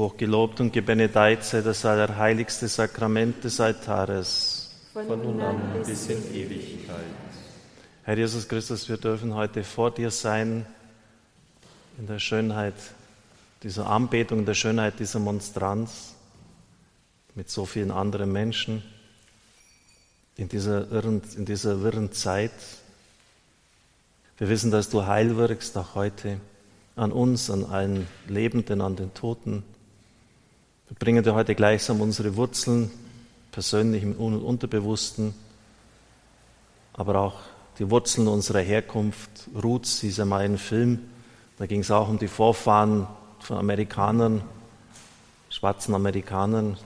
Hochgelobt und gebenedeit sei das allerheiligste Sakrament des Altares. Von nun an bis in Ewigkeit. Herr Jesus Christus, wir dürfen heute vor dir sein in der Schönheit dieser Anbetung, in der Schönheit dieser Monstranz mit so vielen anderen Menschen in dieser irren, in dieser wirren Zeit. Wir wissen, dass du Heil wirkst auch heute an uns, an allen Lebenden, an den Toten. Wir bringen dir heute gleichsam unsere Wurzeln, persönlich im Unterbewussten, aber auch die Wurzeln unserer Herkunft. Roots hieß einmal ein Film, da ging es auch um die Vorfahren von Amerikanern, schwarzen Amerikanern,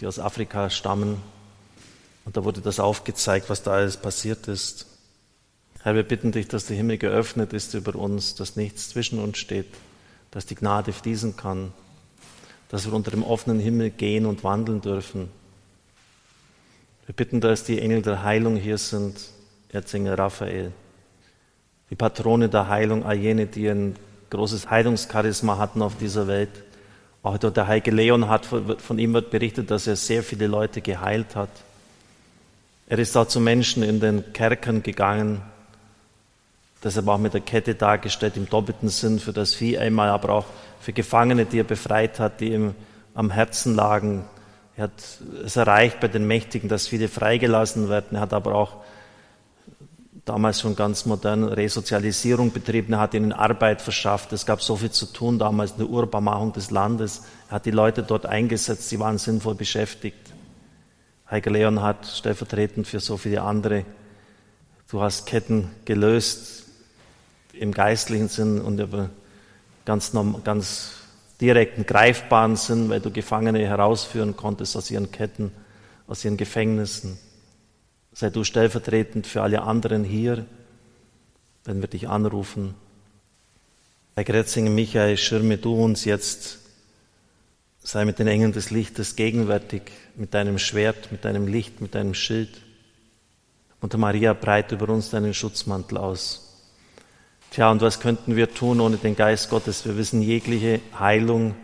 die aus Afrika stammen. Und da wurde das aufgezeigt, was da alles passiert ist. Herr, wir bitten dich, dass der Himmel geöffnet ist über uns, dass nichts zwischen uns steht, dass die Gnade fließen kann, dass wir unter dem offenen Himmel gehen und wandeln dürfen. Wir bitten, dass die Engel der Heilung hier sind, Erzengel Raphael, die Patrone der Heilung, all jene, die ein großes Heilungscharisma hatten auf dieser Welt. Auch der heilige Leon hat, von ihm wird berichtet, dass er sehr viele Leute geheilt hat. Er ist auch zu Menschen in den Kerkern gegangen, deshalb auch mit der Kette dargestellt im doppelten Sinn für das Vieh einmal, aber auch für Gefangene, die er befreit hat, die ihm am Herzen lagen. Er hat es erreicht bei den Mächtigen, dass viele freigelassen werden. Er hat aber auch damals schon ganz modern Resozialisierung betrieben. Er hat ihnen Arbeit verschafft. Es gab so viel zu tun damals, eine Urbarmachung des Landes. Er hat die Leute dort eingesetzt, sie waren sinnvoll beschäftigt. Heike Leon hat stellvertretend für so viele andere, du hast Ketten gelöst im geistlichen Sinn und über ganz, ganz direkten, greifbaren Sinn, weil du Gefangene herausführen konntest aus ihren Ketten, aus ihren Gefängnissen. Sei du stellvertretend für alle anderen hier, wenn wir dich anrufen. Herr Gretzinger, Michael, schirme du uns jetzt. Sei mit den Engeln des Lichtes gegenwärtig, mit deinem Schwert, mit deinem Licht, mit deinem Schild. Und Maria, breit über uns deinen Schutzmantel aus. Tja, und was könnten wir tun ohne den Geist Gottes? Wir wissen, jegliche Heilung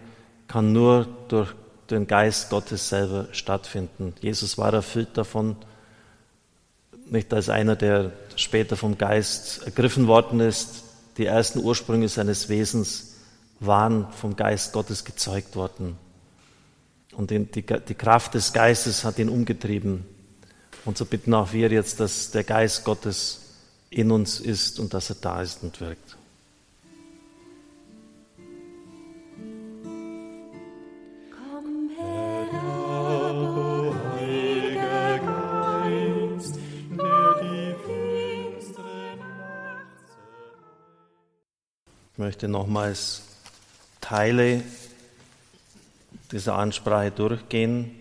kann nur durch den Geist Gottes selber stattfinden. Jesus war erfüllt davon, nicht als einer, der später vom Geist ergriffen worden ist. Die ersten Ursprünge seines Wesens waren vom Geist Gottes gezeugt worden. Und die, Kraft des Geistes hat ihn umgetrieben. Und so bitten auch wir jetzt, dass der Geist Gottes in uns ist und dass er da ist und wirkt. Ich möchte nochmals Teile dieser Ansprache durchgehen.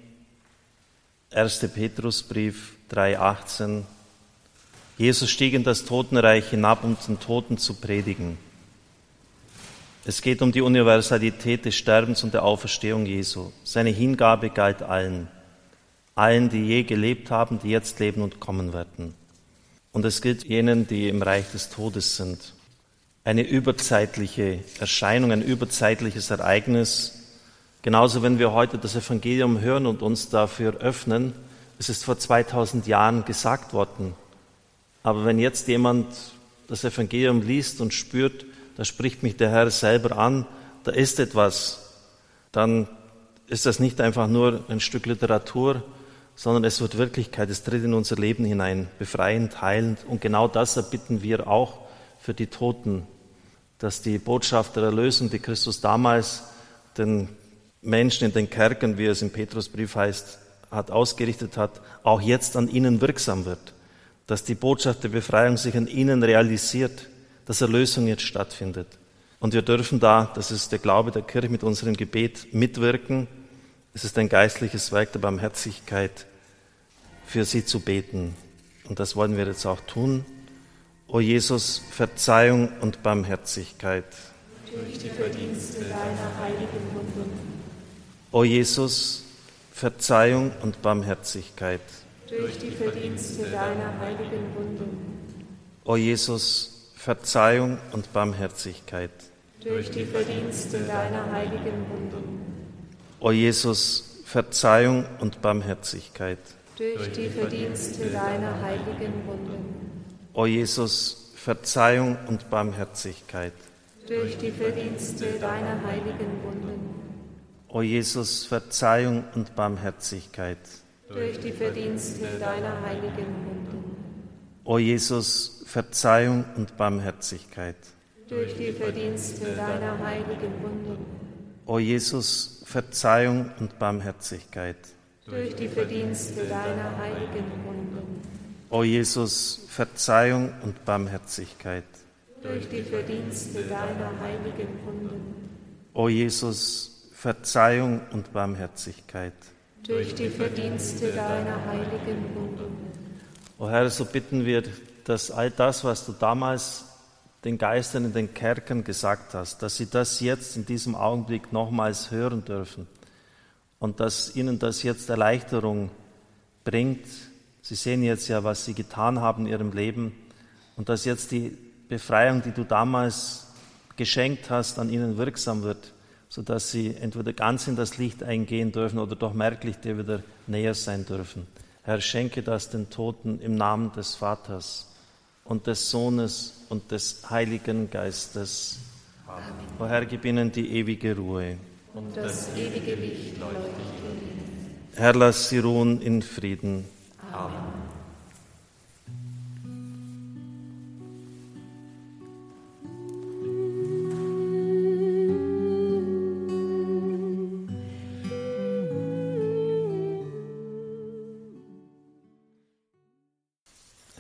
1. Petrusbrief 3,18. Jesus stieg in das Totenreich hinab, um den Toten zu predigen. Es geht um die Universalität des Sterbens und der Auferstehung Jesu. Seine Hingabe galt allen. Allen, die je gelebt haben, die jetzt leben und kommen werden. Und es gilt jenen, die im Reich des Todes sind eine überzeitliche Erscheinung, ein überzeitliches Ereignis. Genauso, wenn wir heute das Evangelium hören und uns dafür öffnen, es ist vor 2000 Jahren gesagt worden. Aber wenn jetzt jemand das Evangelium liest und spürt, da spricht mich der Herr selber an, da ist etwas, dann ist das nicht einfach nur ein Stück Literatur, sondern es wird Wirklichkeit, es tritt in unser Leben hinein, befreiend, heilend. Und genau das erbitten wir auch für die Toten, dass die Botschaft der Erlösung, die Christus damals den Menschen in den Kerken, wie es im Petrusbrief heißt, hat ausgerichtet hat, auch jetzt an ihnen wirksam wird. Dass die Botschaft der Befreiung sich an ihnen realisiert, dass Erlösung jetzt stattfindet. Und wir dürfen da, das ist der Glaube der Kirche, mit unserem Gebet mitwirken. Es ist ein geistliches Werk der Barmherzigkeit, für sie zu beten. Und das wollen wir jetzt auch tun. O Jesus, Verzeihung und Barmherzigkeit. Durch die Verdienste deiner heiligen Wunden. O Jesus, Verzeihung und Barmherzigkeit. Durch die Verdienste deiner heiligen Wunden. O Jesus, Verzeihung und Barmherzigkeit. Durch die Verdienste deiner heiligen Wunden. O Jesus, Verzeihung und Barmherzigkeit. Durch die Verdienste deiner heiligen Wunden. O Jesus, Verzeihung und Barmherzigkeit. Durch die Verdienste deiner heiligen Wunden. O Jesus, Verzeihung und Barmherzigkeit. Durch die Verdienste deiner heiligen Wunden. O Jesus, Verzeihung und Barmherzigkeit. Durch die Verdienste deiner heiligen Wunden. O Jesus, Verzeihung und Barmherzigkeit. Durch die Verdienste deiner heiligen Wunden. O Jesus, Verzeihung und Barmherzigkeit. Durch die Verdienste deiner heiligen Wunden. O Jesus, Verzeihung und Barmherzigkeit. Durch die Verdienste deiner heiligen Wunden. O Herr, so bitten wir, dass all das, was du damals den Geistern in den Kerkern gesagt hast, dass sie das jetzt in diesem Augenblick nochmals hören dürfen und dass ihnen das jetzt Erleichterung bringt. Sie sehen jetzt ja, was sie getan haben in ihrem Leben und dass jetzt die Befreiung, die du damals geschenkt hast, an ihnen wirksam wird, sodass sie entweder ganz in das Licht eingehen dürfen oder doch merklich dir wieder näher sein dürfen. Herr, schenke das den Toten im Namen des Vaters und des Sohnes und des Heiligen Geistes. Amen. O Herr, gib ihnen die ewige Ruhe. Und das ewige Licht leuchtet Herr, lass sie ruhen in Frieden. Amen.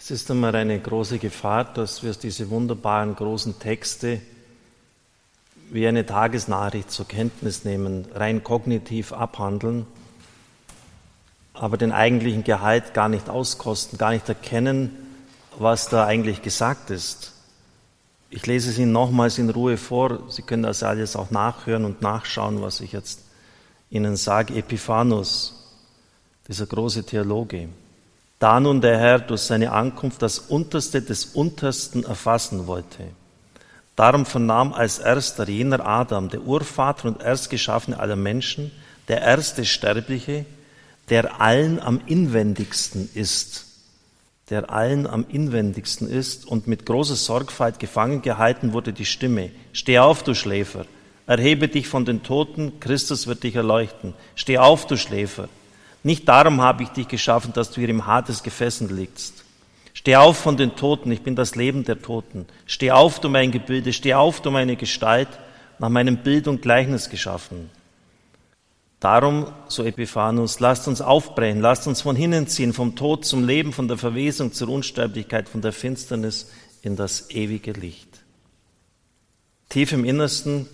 Es ist immer eine große Gefahr, dass wir diese wunderbaren großen Texte wie eine Tagesnachricht zur Kenntnis nehmen, rein kognitiv abhandeln, aber den eigentlichen Gehalt gar nicht auskosten, gar nicht erkennen, was da eigentlich gesagt ist. Ich lese es Ihnen nochmals in Ruhe vor. Sie können das alles auch nachhören und nachschauen, was ich jetzt Ihnen sage. Epiphanus, dieser große Theologe. Da nun der Herr durch seine Ankunft das Unterste des Untersten erfassen wollte. Darum vernahm als erster jener Adam, der Urvater und Erstgeschaffene aller Menschen, der erste Sterbliche, der allen am inwendigsten ist, der allen am inwendigsten ist und mit großer Sorgfalt gefangen gehalten wurde die Stimme, steh auf, du Schläfer, erhebe dich von den Toten, Christus wird dich erleuchten, steh auf, du Schläfer, nicht darum habe ich dich geschaffen, dass du hier im Hades gefesselt liegst. Steh auf von den Toten, ich bin das Leben der Toten. Steh auf, du mein Gebilde, steh auf, du meine Gestalt, nach meinem Bild und Gleichnis geschaffen. Darum, so Epiphanus, lasst uns aufbrechen, lasst uns von hinnen ziehen, vom Tod zum Leben, von der Verwesung zur Unsterblichkeit, von der Finsternis in das ewige Licht. Tief im Innersten,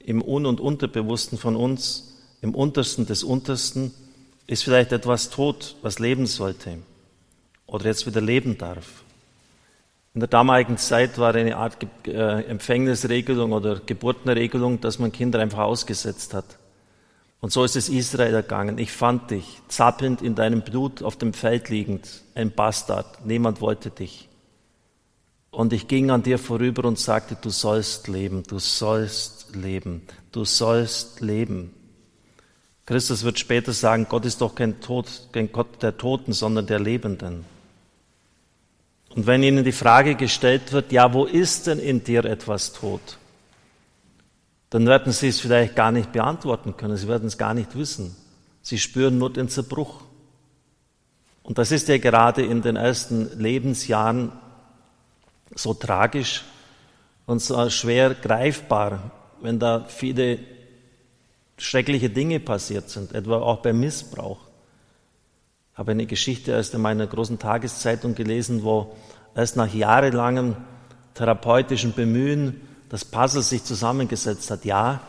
im Un- und Unterbewussten von uns, im Untersten des Untersten, ist vielleicht etwas tot, was leben sollte oder jetzt wieder leben darf. In der damaligen Zeit war eine Art äh, Empfängnisregelung oder Geburtenregelung, dass man Kinder einfach ausgesetzt hat. Und so ist es Israel ergangen. Ich fand dich, zappelnd in deinem Blut auf dem Feld liegend, ein Bastard. Niemand wollte dich. Und ich ging an dir vorüber und sagte, du sollst leben, du sollst leben, du sollst leben. Christus wird später sagen, Gott ist doch kein, Tod, kein Gott der Toten, sondern der Lebenden. Und wenn ihnen die Frage gestellt wird, ja, wo ist denn in dir etwas tot? Dann werden sie es vielleicht gar nicht beantworten können, sie werden es gar nicht wissen. Sie spüren nur den Zerbruch. Und das ist ja gerade in den ersten Lebensjahren so tragisch und so schwer greifbar, wenn da viele schreckliche Dinge passiert sind, etwa auch beim Missbrauch. Ich habe eine Geschichte erst in meiner großen Tageszeitung gelesen, wo erst nach jahrelangem therapeutischen Bemühen das Puzzle sich zusammengesetzt hat. Ja,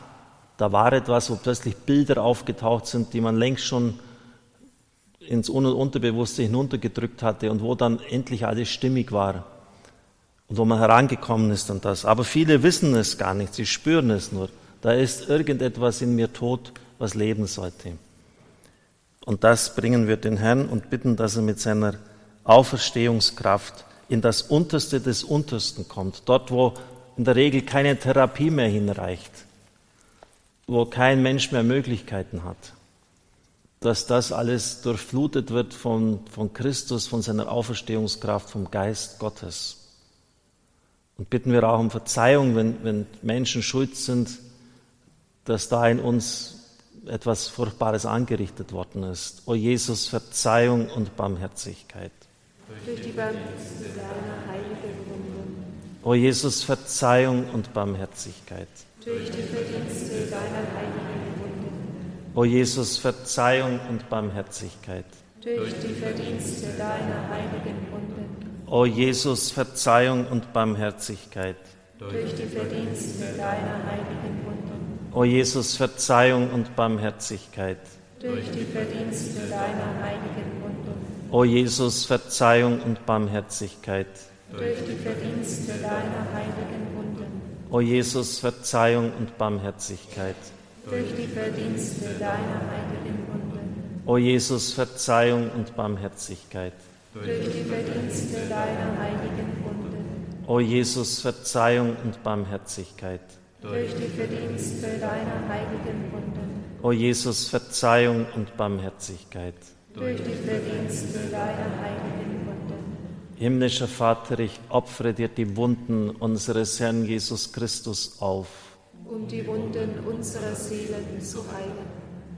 da war etwas, wo plötzlich Bilder aufgetaucht sind, die man längst schon ins Un- und Unterbewusste hinuntergedrückt hatte und wo dann endlich alles stimmig war und wo man herangekommen ist an das. Aber viele wissen es gar nicht, sie spüren es nur. Da ist irgendetwas in mir tot, was leben sollte. Und das bringen wir den Herrn und bitten, dass er mit seiner Auferstehungskraft in das Unterste des Untersten kommt, dort, wo in der Regel keine Therapie mehr hinreicht. wo kein Mensch mehr Möglichkeiten hat, dass das alles durchflutet wird von, von Christus, von seiner Auferstehungskraft, vom Geist Gottes. Und bitten wir auch um Verzeihung, wenn, wenn Menschen schuld sind, dass da in uns etwas Furchtbares angerichtet worden ist. O Jesus, Verzeihung und Barmherzigkeit. Durch die Barmherzigkeit deiner heiligen Wunden. O Jesus, Verzeihung und Barmherzigkeit. Durch die Verdienste deiner heiligen Wunden. O Jesus, Verzeihung und Barmherzigkeit. Durch die Verdienste deiner heiligen Wunden. O Jesus, Verzeihung und Barmherzigkeit. Durch die Verdienste deiner heiligen Wunden. O Jesus, Verzeihung und Barmherzigkeit. Durch die Verdienste deiner heiligen Wunden. O Jesus, Verzeihung und Barmherzigkeit. Durch die Verdienste deiner heiligen Wunden. O Jesus, Verzeihung und Barmherzigkeit. Durch die Verdienste deiner heiligen Wunden. O Jesus, Verzeihung und Barmherzigkeit durch die Verdienste deiner heiligen Wunden. O Jesus, Verzeihung und Barmherzigkeit. Durch die Verdienste deiner heiligen Wunden. O Jesus, Verzeihung und Barmherzigkeit. Durch die Verdienste deiner heiligen Wunden. Himmlischer Vater, ich opfere dir die Wunden unseres Herrn Jesus Christus auf. Um die Wunden unserer Seelen zu heilen.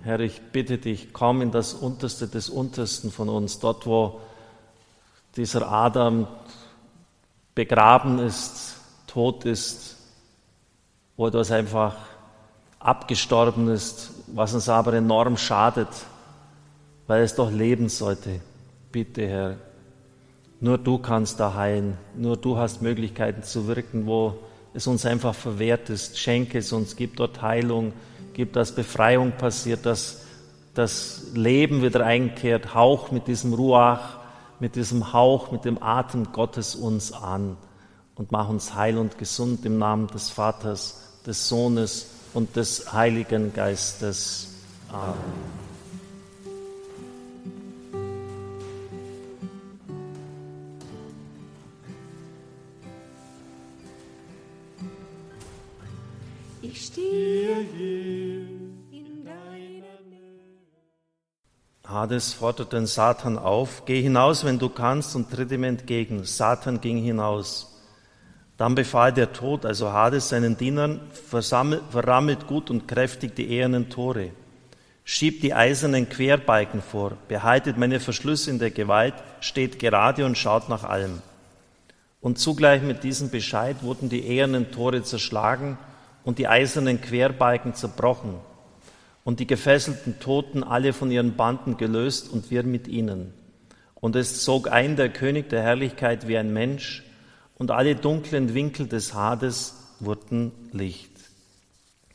Herr, ich bitte dich, komm in das Unterste des Untersten von uns, dort, wo dieser Adam begraben ist, tot ist, wo etwas einfach abgestorben ist, was uns aber enorm schadet, weil es doch leben sollte. Bitte, Herr, nur du kannst da heilen, nur du hast Möglichkeiten zu wirken, wo es uns einfach verwehrt ist. Schenke es uns, gib dort Heilung, gib, dass Befreiung passiert, dass das Leben wieder einkehrt, hauch mit diesem Ruach mit diesem Hauch, mit dem Atem Gottes uns an und mach uns heil und gesund im Namen des Vaters, des Sohnes und des Heiligen Geistes. Amen. Ich stehe hier Hades fordert den Satan auf, geh hinaus, wenn du kannst, und tritt ihm entgegen. Satan ging hinaus. Dann befahl der Tod, also Hades, seinen Dienern, verrammelt gut und kräftig die ehernen Tore. Schiebt die eisernen Querbalken vor, behaltet meine Verschlüsse in der Gewalt, steht gerade und schaut nach allem. Und zugleich mit diesem Bescheid wurden die ehernen Tore zerschlagen und die eisernen Querbalken zerbrochen und die gefesselten Toten alle von ihren Banden gelöst und wir mit ihnen. Und es zog ein der König der Herrlichkeit wie ein Mensch, und alle dunklen Winkel des Hades wurden Licht.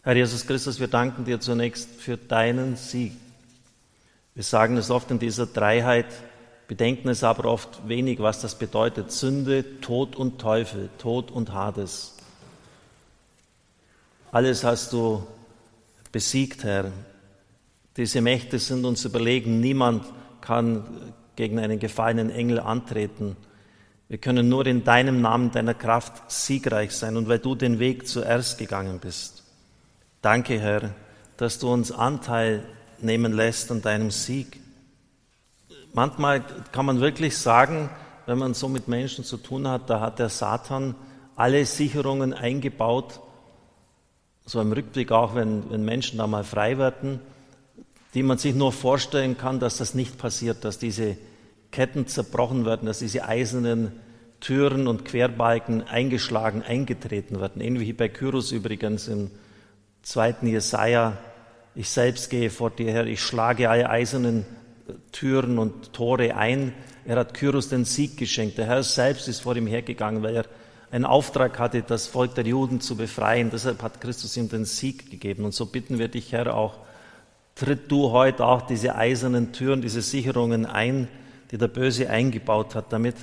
Herr Jesus Christus, wir danken dir zunächst für deinen Sieg. Wir sagen es oft in dieser Dreiheit, bedenken es aber oft wenig, was das bedeutet. Sünde, Tod und Teufel, Tod und Hades. Alles hast du besiegt, Herr. Diese Mächte sind uns überlegen. Niemand kann gegen einen gefallenen Engel antreten. Wir können nur in deinem Namen, deiner Kraft siegreich sein und weil du den Weg zuerst gegangen bist. Danke, Herr, dass du uns Anteil nehmen lässt an deinem Sieg. Manchmal kann man wirklich sagen, wenn man so mit Menschen zu tun hat, da hat der Satan alle Sicherungen eingebaut, so im Rückblick auch, wenn, wenn Menschen da mal frei werden, die man sich nur vorstellen kann, dass das nicht passiert, dass diese Ketten zerbrochen werden, dass diese eisernen Türen und Querbalken eingeschlagen, eingetreten werden. Ähnlich wie bei Kyros übrigens im zweiten Jesaja. Ich selbst gehe vor dir her, ich schlage alle eisernen Türen und Tore ein. Er hat Kyros den Sieg geschenkt. Der Herr selbst ist vor ihm hergegangen, weil er einen Auftrag hatte, das Volk der Juden zu befreien. Deshalb hat Christus ihm den Sieg gegeben. Und so bitten wir dich, Herr, auch, tritt du heute auch diese eisernen Türen, diese Sicherungen ein, die der Böse eingebaut hat, damit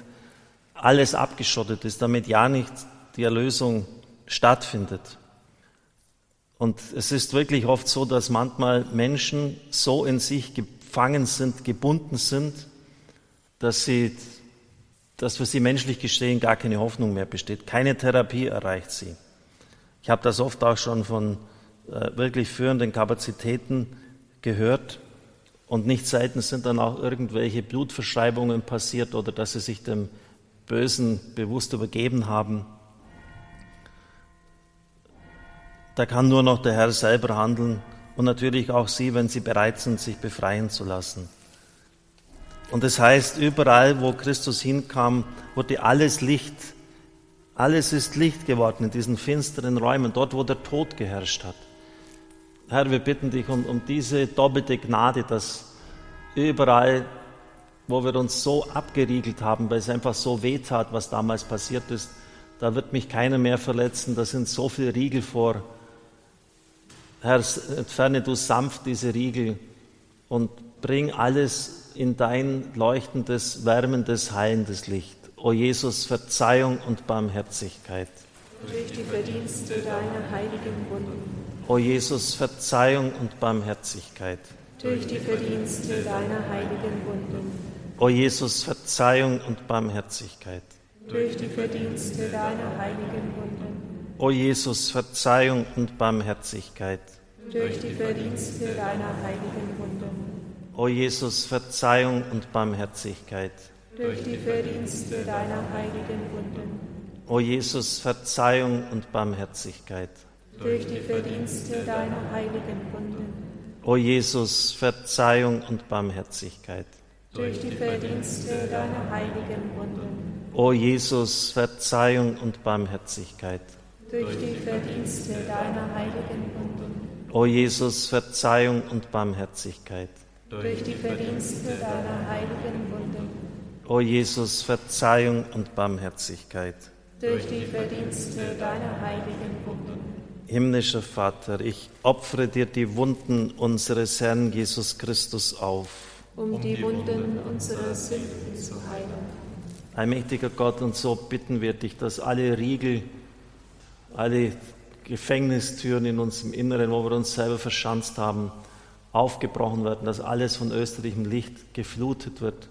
alles abgeschottet ist, damit ja nicht die Erlösung stattfindet. Und es ist wirklich oft so, dass manchmal Menschen so in sich gefangen sind, gebunden sind, dass sie dass für sie menschlich gesehen gar keine Hoffnung mehr besteht. Keine Therapie erreicht sie. Ich habe das oft auch schon von äh, wirklich führenden Kapazitäten gehört. Und nicht selten sind dann auch irgendwelche Blutverschreibungen passiert oder dass sie sich dem Bösen bewusst übergeben haben. Da kann nur noch der Herr selber handeln und natürlich auch Sie, wenn Sie bereit sind, sich befreien zu lassen. Und das heißt, überall, wo Christus hinkam, wurde alles Licht. Alles ist Licht geworden in diesen finsteren Räumen, dort, wo der Tod geherrscht hat. Herr, wir bitten dich um, um diese doppelte Gnade, dass überall, wo wir uns so abgeriegelt haben, weil es einfach so weh tat, was damals passiert ist, da wird mich keiner mehr verletzen, da sind so viele Riegel vor. Herr, entferne du sanft diese Riegel und bring alles in dein leuchtendes, wärmendes, heilendes Licht. O Jesus, Verzeihung und Barmherzigkeit. Durch die Verdienste deiner heiligen Wunden O Jesus, Verzeihung und Barmherzigkeit. Durch die Verdienste deiner heiligen Wunden. O Jesus, Verzeihung und Barmherzigkeit. Durch die Verdienste deiner heiligen Wunden. O Jesus, Verzeihung und Barmherzigkeit. Durch die Verdienste deiner heiligen Wunden. O Jesus, Verzeihung und Barmherzigkeit. Durch die Verdienste deiner heiligen Wunden. O Jesus, Verzeihung und Barmherzigkeit durch die Verdienste deiner heiligen Wunden. O Jesus, Verzeihung und Barmherzigkeit. Durch die Verdienste deiner heiligen Wunden. O Jesus, Verzeihung und Barmherzigkeit. Durch die Verdienste deiner heiligen Wunden. O Jesus, Verzeihung und Barmherzigkeit. Durch die Verdienste deiner heiligen Wunden. O Jesus, Verzeihung und Barmherzigkeit. Durch die Verdienste deiner heiligen Wunden. Himmlischer Vater, ich opfere dir die Wunden unseres Herrn Jesus Christus auf. Um die Wunden unserer Sünden zu heilen. Allmächtiger Gott, und so bitten wir dich, dass alle Riegel, alle Gefängnistüren in unserem Inneren, wo wir uns selber verschanzt haben, aufgebrochen werden, dass alles von österlichem Licht geflutet wird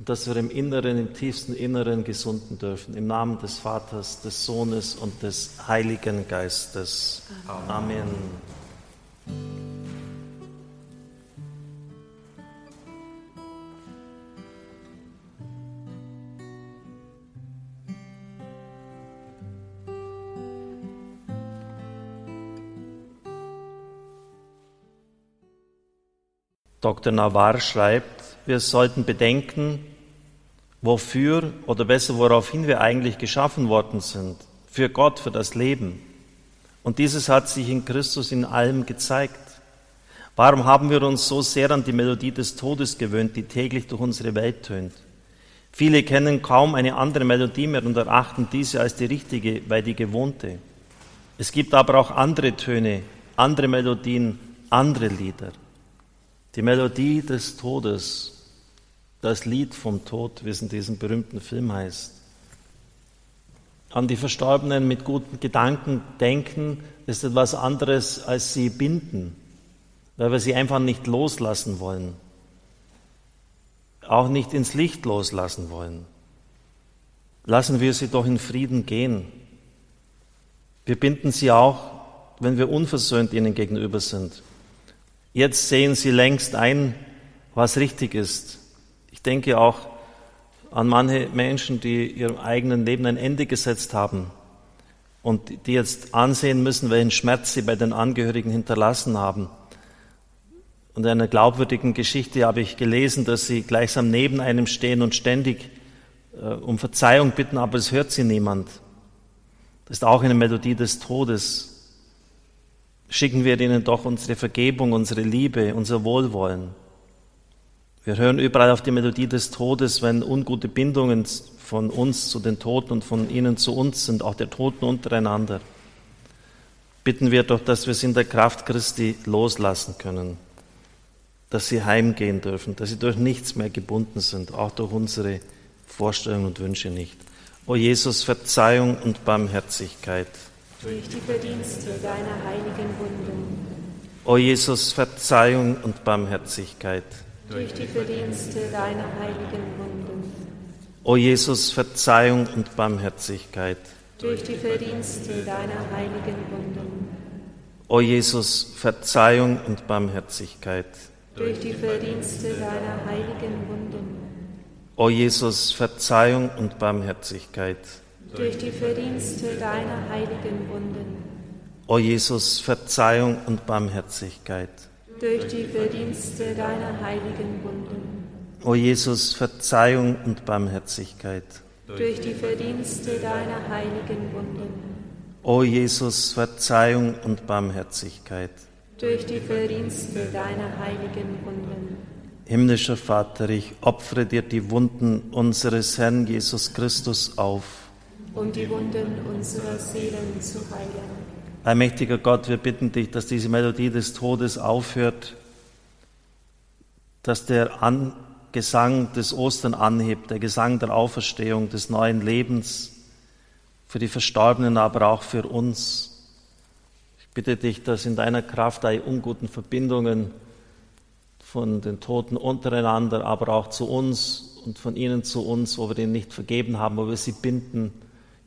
und dass wir im Inneren, im tiefsten Inneren gesunden dürfen. Im Namen des Vaters, des Sohnes und des Heiligen Geistes. Amen. Dr. Navarre schreibt, wir sollten bedenken, wofür oder besser woraufhin wir eigentlich geschaffen worden sind. Für Gott, für das Leben. Und dieses hat sich in Christus in allem gezeigt. Warum haben wir uns so sehr an die Melodie des Todes gewöhnt, die täglich durch unsere Welt tönt? Viele kennen kaum eine andere Melodie mehr und erachten diese als die richtige, weil die gewohnte. Es gibt aber auch andere Töne, andere Melodien, andere Lieder. Die Melodie des Todes das Lied vom Tod, wie es in diesem berühmten Film heißt. An die Verstorbenen mit guten Gedanken denken ist etwas anderes, als sie binden, weil wir sie einfach nicht loslassen wollen, auch nicht ins Licht loslassen wollen. Lassen wir sie doch in Frieden gehen. Wir binden sie auch, wenn wir unversöhnt ihnen gegenüber sind. Jetzt sehen sie längst ein, was richtig ist. Ich denke auch an manche Menschen, die ihrem eigenen Leben ein Ende gesetzt haben und die jetzt ansehen müssen, welchen Schmerz sie bei den Angehörigen hinterlassen haben. Und in einer glaubwürdigen Geschichte habe ich gelesen, dass sie gleichsam neben einem stehen und ständig äh, um Verzeihung bitten, aber es hört sie niemand. Das ist auch eine Melodie des Todes. Schicken wir ihnen doch unsere Vergebung, unsere Liebe, unser Wohlwollen. Wir hören überall auf die Melodie des Todes, wenn ungute Bindungen von uns zu den Toten und von ihnen zu uns sind, auch der Toten untereinander. Bitten wir doch, dass wir es in der Kraft Christi loslassen können, dass sie heimgehen dürfen, dass sie durch nichts mehr gebunden sind, auch durch unsere Vorstellungen und Wünsche nicht. O Jesus, Verzeihung und Barmherzigkeit. Durch die Verdienste deiner heiligen Wunden. O Jesus, Verzeihung und Barmherzigkeit durch die Verdienste deiner heiligen Wunden. O Jesus, Verzeihung und Barmherzigkeit. Durch die Verdienste deiner heiligen Wunden. O Jesus, Verzeihung und Barmherzigkeit. Durch die Verdienste deiner heiligen Wunden. O Jesus, Verzeihung und Barmherzigkeit. Durch die Verdienste deiner heiligen Wunden. O Jesus, Verzeihung und Barmherzigkeit. Durch die Verdienste deiner heiligen Wunden. O Jesus, Verzeihung und Barmherzigkeit. Durch die Verdienste deiner heiligen Wunden. O Jesus, Verzeihung und Barmherzigkeit. Durch die Verdienste deiner heiligen Wunden. Himmlischer Vater, ich opfere dir die Wunden unseres Herrn Jesus Christus auf. Um die Wunden unserer Seelen zu heilen. Allmächtiger Gott, wir bitten dich, dass diese Melodie des Todes aufhört, dass der An Gesang des Ostern anhebt, der Gesang der Auferstehung, des neuen Lebens, für die Verstorbenen, aber auch für uns. Ich bitte dich, dass in deiner Kraft alle unguten Verbindungen von den Toten untereinander, aber auch zu uns und von ihnen zu uns, wo wir ihnen nicht vergeben haben, wo wir sie binden,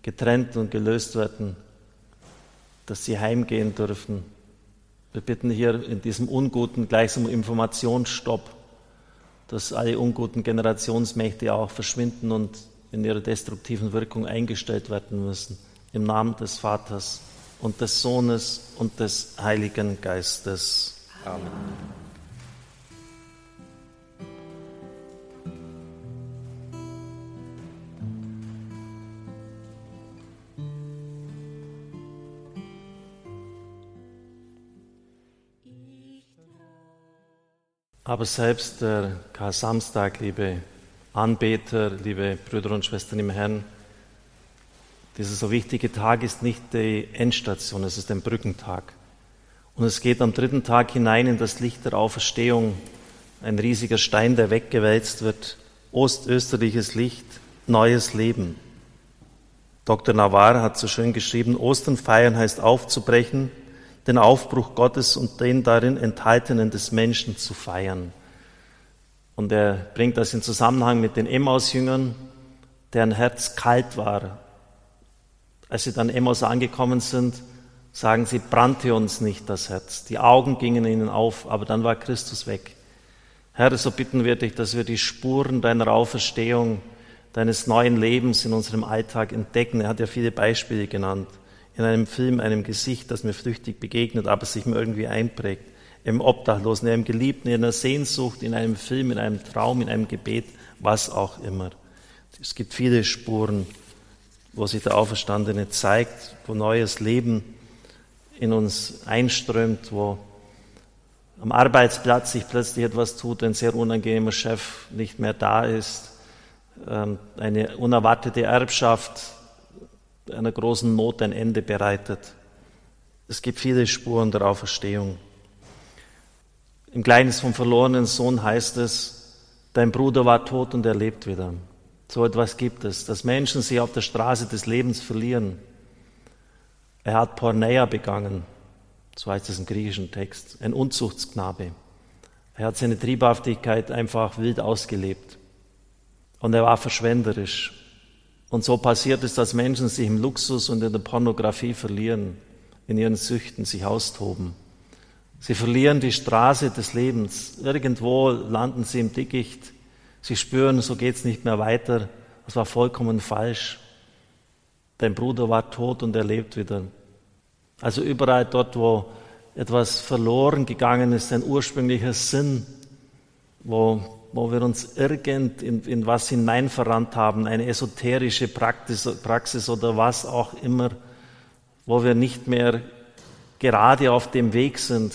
getrennt und gelöst werden, dass sie heimgehen dürfen. Wir bitten hier in diesem unguten, gleichsam Informationsstopp, dass alle unguten Generationsmächte auch verschwinden und in ihrer destruktiven Wirkung eingestellt werden müssen. Im Namen des Vaters und des Sohnes und des Heiligen Geistes. Amen. Aber selbst der Kar-Samstag, liebe Anbeter, liebe Brüder und Schwestern im Herrn, dieser so wichtige Tag ist nicht die Endstation, es ist ein Brückentag. Und es geht am dritten Tag hinein in das Licht der Auferstehung, ein riesiger Stein, der weggewälzt wird, ostösterliches Licht, neues Leben. Dr. Navarre hat so schön geschrieben, Ostern feiern heißt aufzubrechen, den Aufbruch Gottes und den darin enthaltenen des Menschen zu feiern. Und er bringt das in Zusammenhang mit den Emmaus-Jüngern, deren Herz kalt war. Als sie dann Emmaus angekommen sind, sagen sie, brannte uns nicht das Herz. Die Augen gingen ihnen auf, aber dann war Christus weg. Herr, so bitten wir dich, dass wir die Spuren deiner Auferstehung, deines neuen Lebens in unserem Alltag entdecken. Er hat ja viele Beispiele genannt in einem Film einem Gesicht, das mir flüchtig begegnet, aber sich mir irgendwie einprägt. Im Obdachlosen, in einem Geliebten, in einer Sehnsucht, in einem Film, in einem Traum, in einem Gebet, was auch immer. Es gibt viele Spuren, wo sich der Auferstandene zeigt, wo neues Leben in uns einströmt, wo am Arbeitsplatz sich plötzlich etwas tut, ein sehr unangenehmer Chef nicht mehr da ist, ähm, eine unerwartete Erbschaft einer großen Not ein Ende bereitet. Es gibt viele Spuren der Auferstehung. Im Gleichnis vom verlorenen Sohn heißt es, dein Bruder war tot und er lebt wieder. So etwas gibt es, dass Menschen sich auf der Straße des Lebens verlieren. Er hat Porneia begangen, so heißt es im griechischen Text, ein Unzuchtsknabe. Er hat seine Triebhaftigkeit einfach wild ausgelebt. Und er war verschwenderisch. Und so passiert es, dass Menschen sich im Luxus und in der Pornografie verlieren, in ihren Süchten sich austoben. Sie verlieren die Straße des Lebens. Irgendwo landen sie im Dickicht. Sie spüren, so geht's nicht mehr weiter. Das war vollkommen falsch. Dein Bruder war tot und er lebt wieder. Also überall dort, wo etwas verloren gegangen ist, ein ursprünglicher Sinn, wo wo wir uns irgend in, in was hineinverrannt haben, eine esoterische Praxis, Praxis oder was auch immer, wo wir nicht mehr gerade auf dem Weg sind.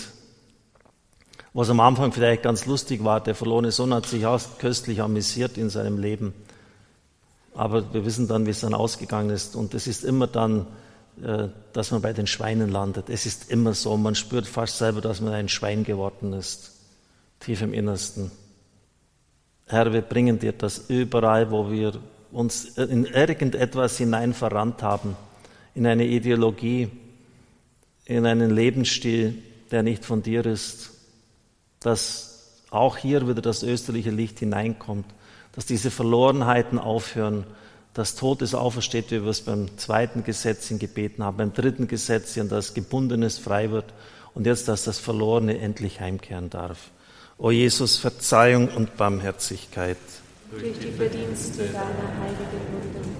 Was am Anfang vielleicht ganz lustig war, der verlorene Sohn hat sich auch köstlich amüsiert in seinem Leben. Aber wir wissen dann, wie es dann ausgegangen ist. Und es ist immer dann, äh, dass man bei den Schweinen landet. Es ist immer so. Man spürt fast selber, dass man ein Schwein geworden ist. Tief im Innersten. Herr, wir bringen dir das überall, wo wir uns in irgendetwas hinein verrannt haben, in eine Ideologie, in einen Lebensstil, der nicht von dir ist, dass auch hier wieder das österliche Licht hineinkommt, dass diese Verlorenheiten aufhören, dass Todes aufersteht, wie wir es beim zweiten Gesetz in gebeten haben, beim dritten Gesetz, in das Gebundenes frei wird und jetzt, dass das Verlorene endlich heimkehren darf. O Jesus, Verzeihung und Barmherzigkeit. Durch die Verdienste deiner heiligen Wunden.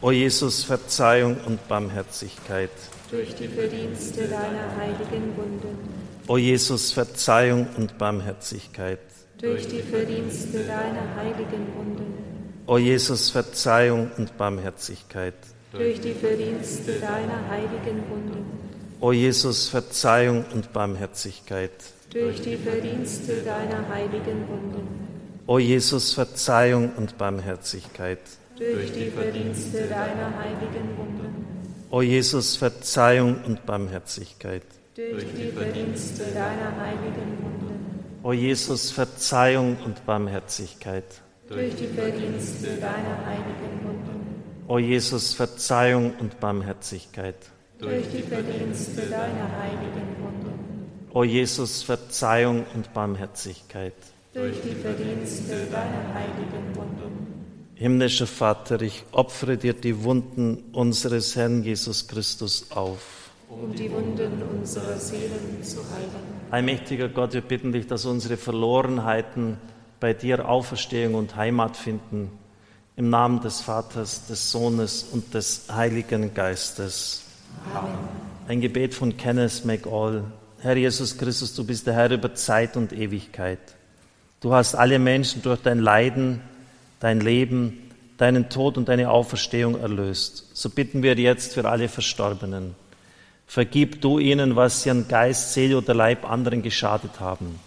O Jesus, Verzeihung und Barmherzigkeit. Durch die Verdienste deiner heiligen Wunden. O Jesus, Verzeihung und Barmherzigkeit. Durch die Verdienste deiner heiligen Wunden. O Jesus, Verzeihung und Barmherzigkeit. Durch die Verdienste deiner heiligen Wunden. O Jesus, Verzeihung und Barmherzigkeit. Durch die Verdienste deiner heiligen Wunden. O Jesus, Verzeihung und Barmherzigkeit. Durch die Verdienste deiner heiligen Wunden. O Jesus, Verzeihung und Barmherzigkeit. Durch die Verdienste deiner heiligen Wunden. O Jesus, Verzeihung und Barmherzigkeit. Durch die Verdienste deiner heiligen Wunden. O Jesus, Verzeihung und Barmherzigkeit. Durch die Verdienste deiner heiligen Wunden. O Jesus, Verzeihung und Barmherzigkeit. Durch die Verdienste deiner heiligen Wunden. Himmlischer Vater, ich opfere dir die Wunden unseres Herrn Jesus Christus auf. um die Wunden unserer Seelen zu heilen. Allmächtiger Gott, wir bitten dich, dass unsere Verlorenheiten bei dir Auferstehung und Heimat finden. Im Namen des Vaters, des Sohnes und des Heiligen Geistes. Amen. Ein Gebet von Kenneth McAll. Herr Jesus Christus, du bist der Herr über Zeit und Ewigkeit. Du hast alle Menschen durch dein Leiden, dein Leben, deinen Tod und deine Auferstehung erlöst. So bitten wir jetzt für alle Verstorbenen. Vergib du ihnen, was sie an Geist, Seele oder Leib anderen geschadet haben.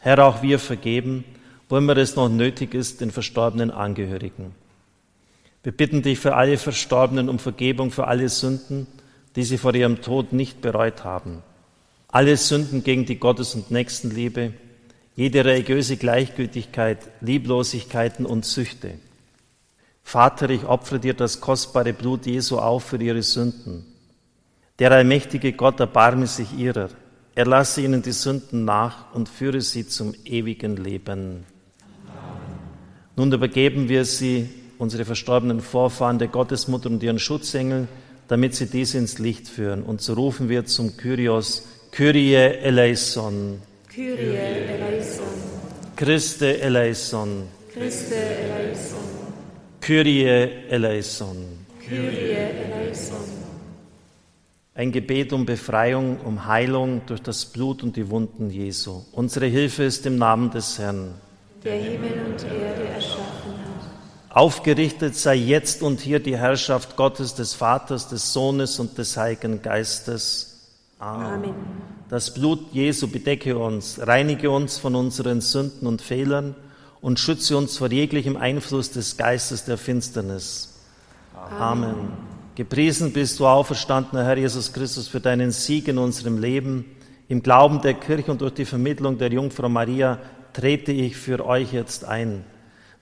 Herr, auch wir vergeben, wo immer es noch nötig ist, den verstorbenen Angehörigen. Wir bitten dich für alle Verstorbenen um Vergebung für alle Sünden, die sie vor ihrem Tod nicht bereut haben. Alle Sünden gegen die Gottes- und Nächstenliebe, jede religiöse Gleichgültigkeit, Lieblosigkeiten und Süchte. Vater, ich opfere dir das kostbare Blut Jesu auf für ihre Sünden. Der allmächtige Gott erbarme sich ihrer. Er lasse ihnen die Sünden nach und führe sie zum ewigen Leben. Nun übergeben wir sie, unsere verstorbenen Vorfahren, der Gottesmutter und ihren Schutzengeln, damit sie diese ins Licht führen. Und so rufen wir zum Kyrios, Kyrie eleison, Kyrie eleison, Christe eleison, Christe eleison, Kyrie eleison. Kyrie eleison. Ein Gebet um Befreiung, um Heilung durch das Blut und die Wunden Jesu. Unsere Hilfe ist im Namen des Herrn. der Himmel und Erde erschaffen hat. Aufgerichtet sei jetzt und hier die Herrschaft Gottes, des Vaters, des Sohnes und des Heiligen Geistes. Amen. Amen. Das Blut Jesu bedecke uns, reinige uns von unseren Sünden und Fehlern und schütze uns vor jeglichem Einfluss des Geistes der Finsternis. Amen. Gepriesen bist du, auferstandener Herr Jesus Christus, für deinen Sieg in unserem Leben. Im Glauben der Kirche und durch die Vermittlung der Jungfrau Maria trete ich für euch jetzt ein.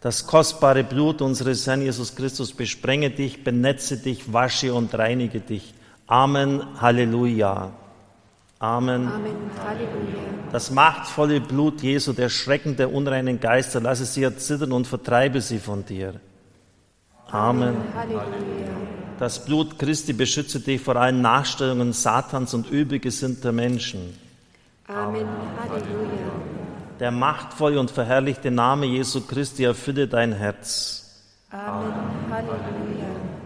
Das kostbare Blut unseres Herrn Jesus Christus besprenge dich, benetze dich, wasche und reinige dich. Amen. Halleluja. Amen. Amen. Das machtvolle Blut Jesu, der Schrecken der unreinen Geister, lasse sie erzittern und vertreibe sie von dir. Amen. Halleluja. Das Blut Christi beschütze dich vor allen Nachstellungen Satans und übelgesinnter Menschen. Amen. Halleluja. Der machtvolle und verherrlichte Name Jesu Christi erfülle dein Herz. Amen. Halleluja.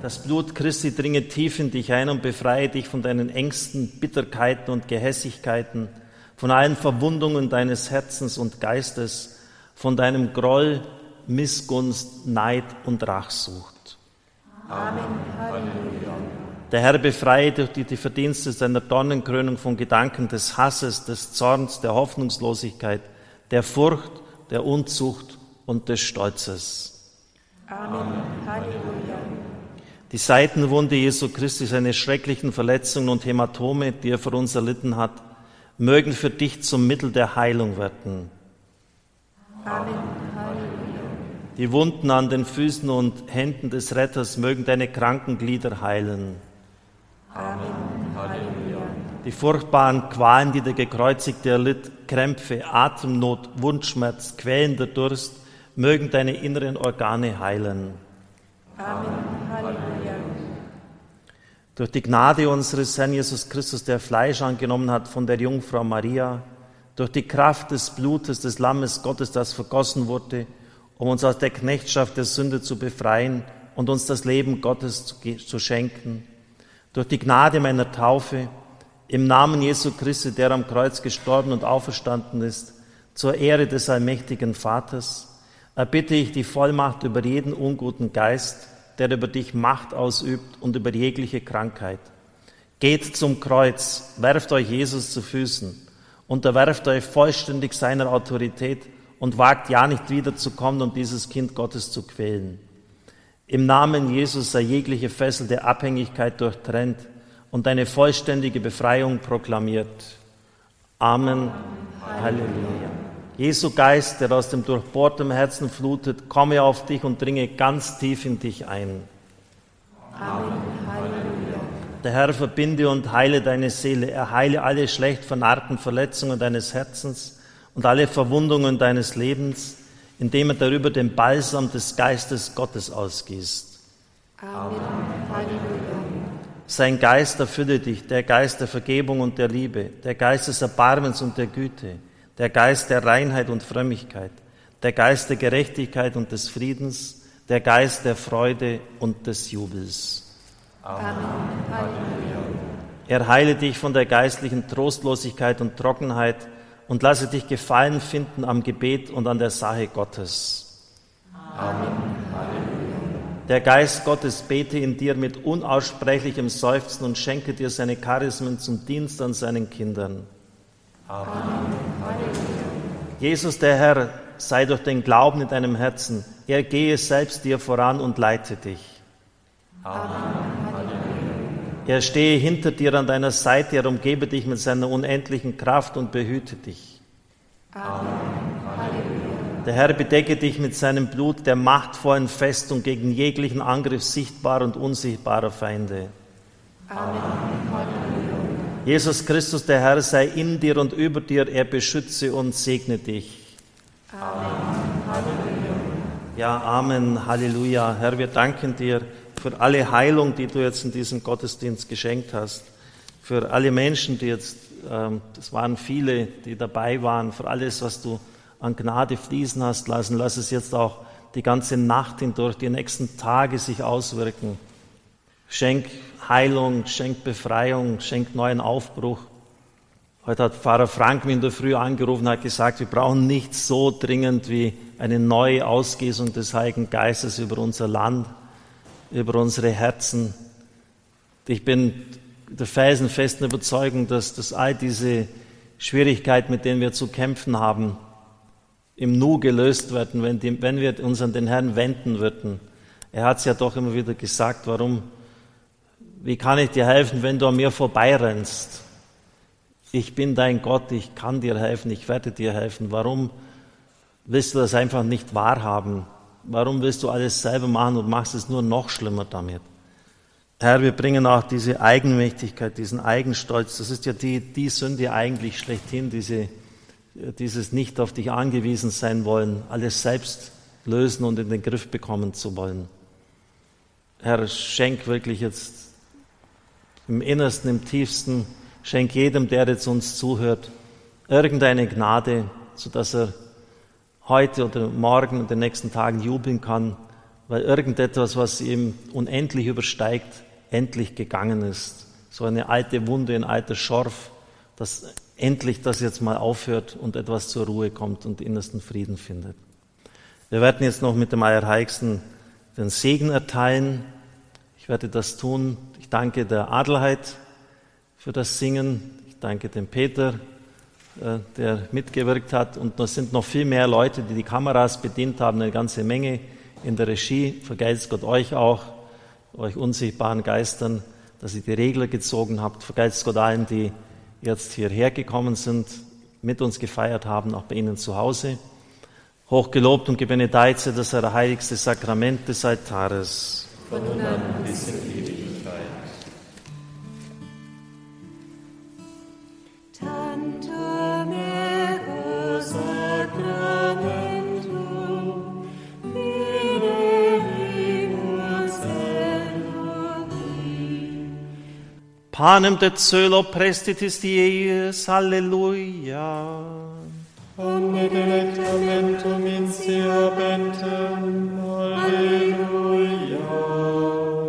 Das Blut Christi dringe tief in dich ein und befreie dich von deinen Ängsten, Bitterkeiten und Gehässigkeiten, von allen Verwundungen deines Herzens und Geistes, von deinem Groll, Missgunst, Neid und Rachsucht. Amen. Halleluja. Der Herr befreie durch die, die Verdienste seiner Dornenkrönung von Gedanken des Hasses, des Zorns, der Hoffnungslosigkeit, der Furcht, der Unzucht und des Stolzes. Amen. Halleluja. Die Seitenwunde Jesu Christi, seine schrecklichen Verletzungen und Hämatome, die er für uns erlitten hat, mögen für dich zum Mittel der Heilung werden. Amen. Die Wunden an den Füßen und Händen des Retters mögen deine kranken Glieder heilen. Amen. Halleluja. Die furchtbaren Qualen, die der Gekreuzigte erlitt, Krämpfe, Atemnot, Wundschmerz, quälender Durst, mögen deine inneren Organe heilen. Amen. Halleluja. Durch die Gnade unseres Herrn Jesus Christus, der Fleisch angenommen hat von der Jungfrau Maria, durch die Kraft des Blutes des Lammes Gottes, das vergossen wurde, um uns aus der Knechtschaft der Sünde zu befreien und uns das Leben Gottes zu schenken, durch die Gnade meiner Taufe, im Namen Jesu Christi, der am Kreuz gestorben und auferstanden ist, zur Ehre des allmächtigen Vaters, erbitte ich die Vollmacht über jeden unguten Geist, der über dich Macht ausübt und über jegliche Krankheit. Geht zum Kreuz, werft euch Jesus zu Füßen, unterwerft euch vollständig seiner Autorität und wagt ja nicht wiederzukommen, um dieses Kind Gottes zu quälen. Im Namen Jesus sei jegliche Fessel der Abhängigkeit durchtrennt und eine vollständige Befreiung proklamiert. Amen. Halleluja. Jesu Geist, der aus dem durchbohrten Herzen flutet, komme auf dich und dringe ganz tief in dich ein. Amen. Halleluja. Der Herr verbinde und heile deine Seele. Er heile alle schlecht vernarrten Verletzungen deines Herzens und alle Verwundungen deines Lebens indem er darüber den Balsam des Geistes Gottes ausgießt. Amen. Halleluja. Sein Geist erfülle dich, der Geist der Vergebung und der Liebe, der Geist des Erbarmens und der Güte, der Geist der Reinheit und Frömmigkeit, der Geist der Gerechtigkeit und des Friedens, der Geist der Freude und des Jubels. Amen. Er heile dich von der geistlichen Trostlosigkeit und Trockenheit, und lasse dich Gefallen finden am Gebet und an der Sache Gottes. Amen. Der Geist Gottes bete in dir mit unaussprechlichem Seufzen und schenke dir seine Charismen zum Dienst an seinen Kindern. Amen. Jesus der Herr sei durch den Glauben in deinem Herzen. Er gehe selbst dir voran und leite dich. Amen. Er stehe hinter dir an deiner Seite, er umgebe dich mit seiner unendlichen Kraft und behüte dich. Amen. Der Herr bedecke dich mit seinem Blut der machtvollen Festung gegen jeglichen Angriff sichtbarer und unsichtbarer Feinde. Amen. Jesus Christus, der Herr, sei in dir und über dir, er beschütze und segne dich. Amen. Ja, Amen, Halleluja. Herr, wir danken dir für alle Heilung, die du jetzt in diesem Gottesdienst geschenkt hast, für alle Menschen, die jetzt, ähm, das waren viele, die dabei waren, für alles, was du an Gnade fließen hast lassen. Lass es jetzt auch die ganze Nacht hindurch, die nächsten Tage sich auswirken. Schenk Heilung, schenk Befreiung, schenk neuen Aufbruch. Heute hat Pfarrer Frank mich in der Früh angerufen und hat gesagt, wir brauchen nichts so dringend wie eine neue Ausgießung des Heiligen Geistes über unser Land über unsere Herzen. Ich bin der felsenfesten Überzeugung, dass, dass all diese Schwierigkeiten, mit denen wir zu kämpfen haben, im Nu gelöst werden, wenn, die, wenn wir uns an den Herrn wenden würden. Er hat es ja doch immer wieder gesagt, warum, wie kann ich dir helfen, wenn du an mir vorbeirennst? Ich bin dein Gott, ich kann dir helfen, ich werde dir helfen. Warum willst du das einfach nicht wahrhaben? Warum willst du alles selber machen und machst es nur noch schlimmer damit? Herr, wir bringen auch diese Eigenmächtigkeit, diesen Eigenstolz. Das ist ja die, die Sünde eigentlich schlechthin, diese, dieses nicht auf dich angewiesen sein wollen, alles selbst lösen und in den Griff bekommen zu wollen. Herr, schenk wirklich jetzt im Innersten, im Tiefsten, schenk jedem, der jetzt uns zuhört, irgendeine Gnade, sodass er heute oder morgen und den nächsten Tagen jubeln kann, weil irgendetwas, was ihm unendlich übersteigt, endlich gegangen ist. So eine alte Wunde, ein alter Schorf, dass endlich das jetzt mal aufhört und etwas zur Ruhe kommt und innersten Frieden findet. Wir werden jetzt noch mit dem Allerheiligsten den Segen erteilen. Ich werde das tun. Ich danke der Adelheid für das Singen. Ich danke dem Peter äh, der mitgewirkt hat. Und es sind noch viel mehr Leute, die die Kameras bedient haben, eine ganze Menge in der Regie. Vergeizt Gott euch auch, euch unsichtbaren Geistern, dass ihr die Regler gezogen habt. Vergeizt Gott allen, die jetzt hierher gekommen sind, mit uns gefeiert haben, auch bei Ihnen zu Hause. Hochgelobt und gebenedeit sei das heiligste Sakrament des Altares. Von nun an bis in panem de celo prestitis Dies, Halleluja. Omne delectamentum in sia bentem. Halleluja.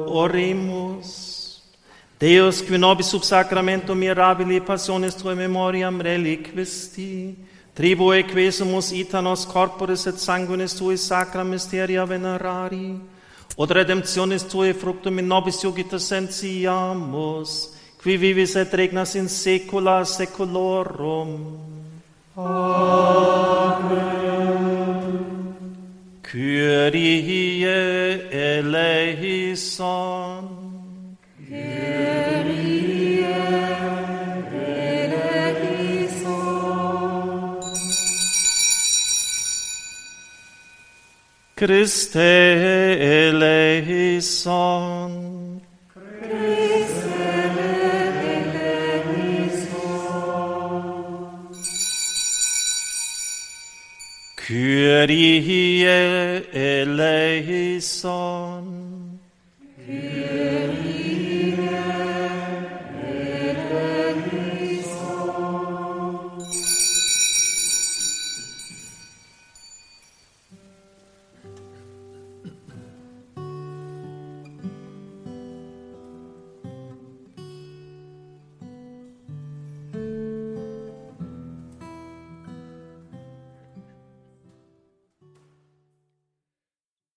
Oremus. Deus, qui nobis sub sacramento mirabili passionis tuae memoriam reliquisti, tribue quesumus ita nos corporis et sanguinis tui sacra mysteria venerari, od redemptionis tui fructum in nobis iugitus sentiamus, qui vivis et regnas in saecula saeculorum. Amen. Kyrie eleison. Kyrie eleison. Christe eleison. Kyrie eleison.